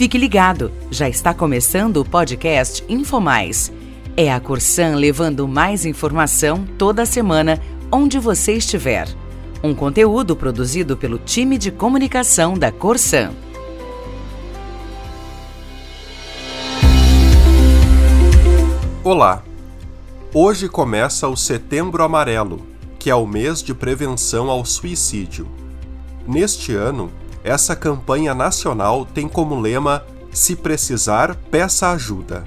Fique ligado, já está começando o podcast InfoMais. É a Corsan levando mais informação toda semana, onde você estiver. Um conteúdo produzido pelo time de comunicação da Corsan. Olá! Hoje começa o Setembro Amarelo, que é o mês de prevenção ao suicídio. Neste ano, essa campanha nacional tem como lema Se precisar, peça ajuda.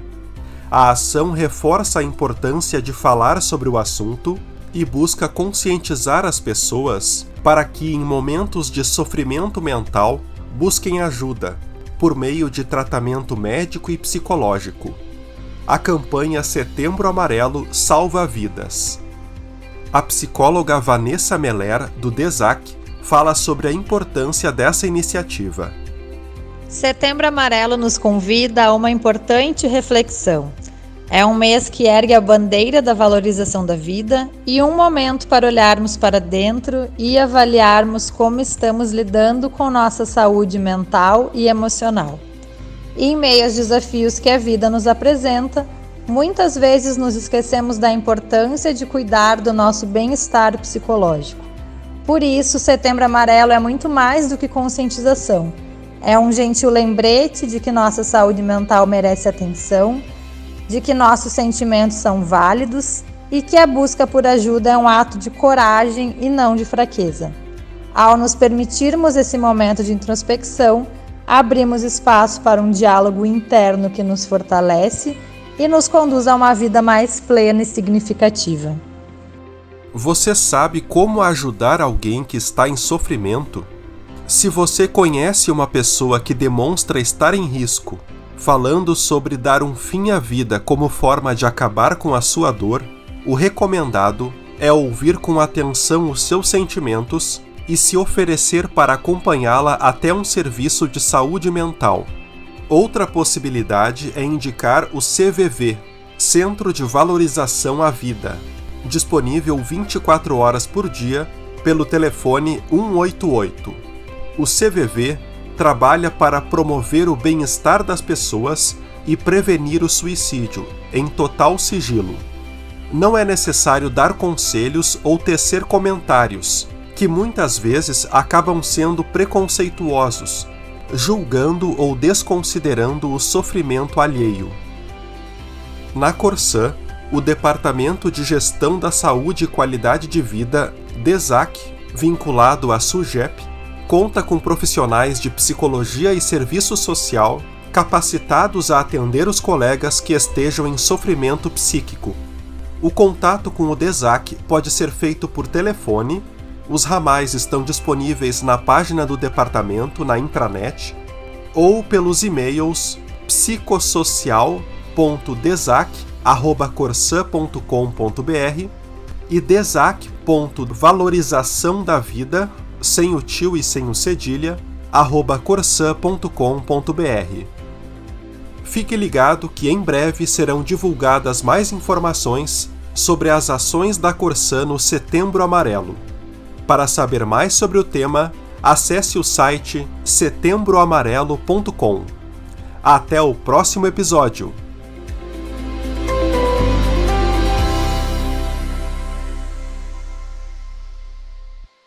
A ação reforça a importância de falar sobre o assunto e busca conscientizar as pessoas para que, em momentos de sofrimento mental, busquem ajuda por meio de tratamento médico e psicológico. A campanha Setembro Amarelo salva vidas. A psicóloga Vanessa Meller, do DESAC, fala sobre a importância dessa iniciativa. Setembro Amarelo nos convida a uma importante reflexão. É um mês que ergue a bandeira da valorização da vida e um momento para olharmos para dentro e avaliarmos como estamos lidando com nossa saúde mental e emocional. Em meio aos desafios que a vida nos apresenta, muitas vezes nos esquecemos da importância de cuidar do nosso bem-estar psicológico. Por isso, Setembro Amarelo é muito mais do que conscientização. É um gentil lembrete de que nossa saúde mental merece atenção, de que nossos sentimentos são válidos e que a busca por ajuda é um ato de coragem e não de fraqueza. Ao nos permitirmos esse momento de introspecção, abrimos espaço para um diálogo interno que nos fortalece e nos conduz a uma vida mais plena e significativa. Você sabe como ajudar alguém que está em sofrimento? Se você conhece uma pessoa que demonstra estar em risco, falando sobre dar um fim à vida como forma de acabar com a sua dor, o recomendado é ouvir com atenção os seus sentimentos e se oferecer para acompanhá-la até um serviço de saúde mental. Outra possibilidade é indicar o CVV Centro de Valorização à Vida disponível 24 horas por dia pelo telefone 188. O CVV trabalha para promover o bem-estar das pessoas e prevenir o suicídio, em total sigilo. Não é necessário dar conselhos ou tecer comentários, que muitas vezes acabam sendo preconceituosos, julgando ou desconsiderando o sofrimento alheio. Na Corsã, o Departamento de Gestão da Saúde e Qualidade de Vida, DESAC, vinculado à SUGEP, conta com profissionais de psicologia e serviço social capacitados a atender os colegas que estejam em sofrimento psíquico. O contato com o DESAC pode ser feito por telefone, os ramais estão disponíveis na página do departamento na intranet ou pelos e-mails psicossocial.desac.com corsan.com.br e desac.valorização da vida, sem o tio e sem o cedilha, arroba corsan.com.br. Fique ligado que em breve serão divulgadas mais informações sobre as ações da Corsan no Setembro Amarelo. Para saber mais sobre o tema, acesse o site setembroamarelo.com. Até o próximo episódio!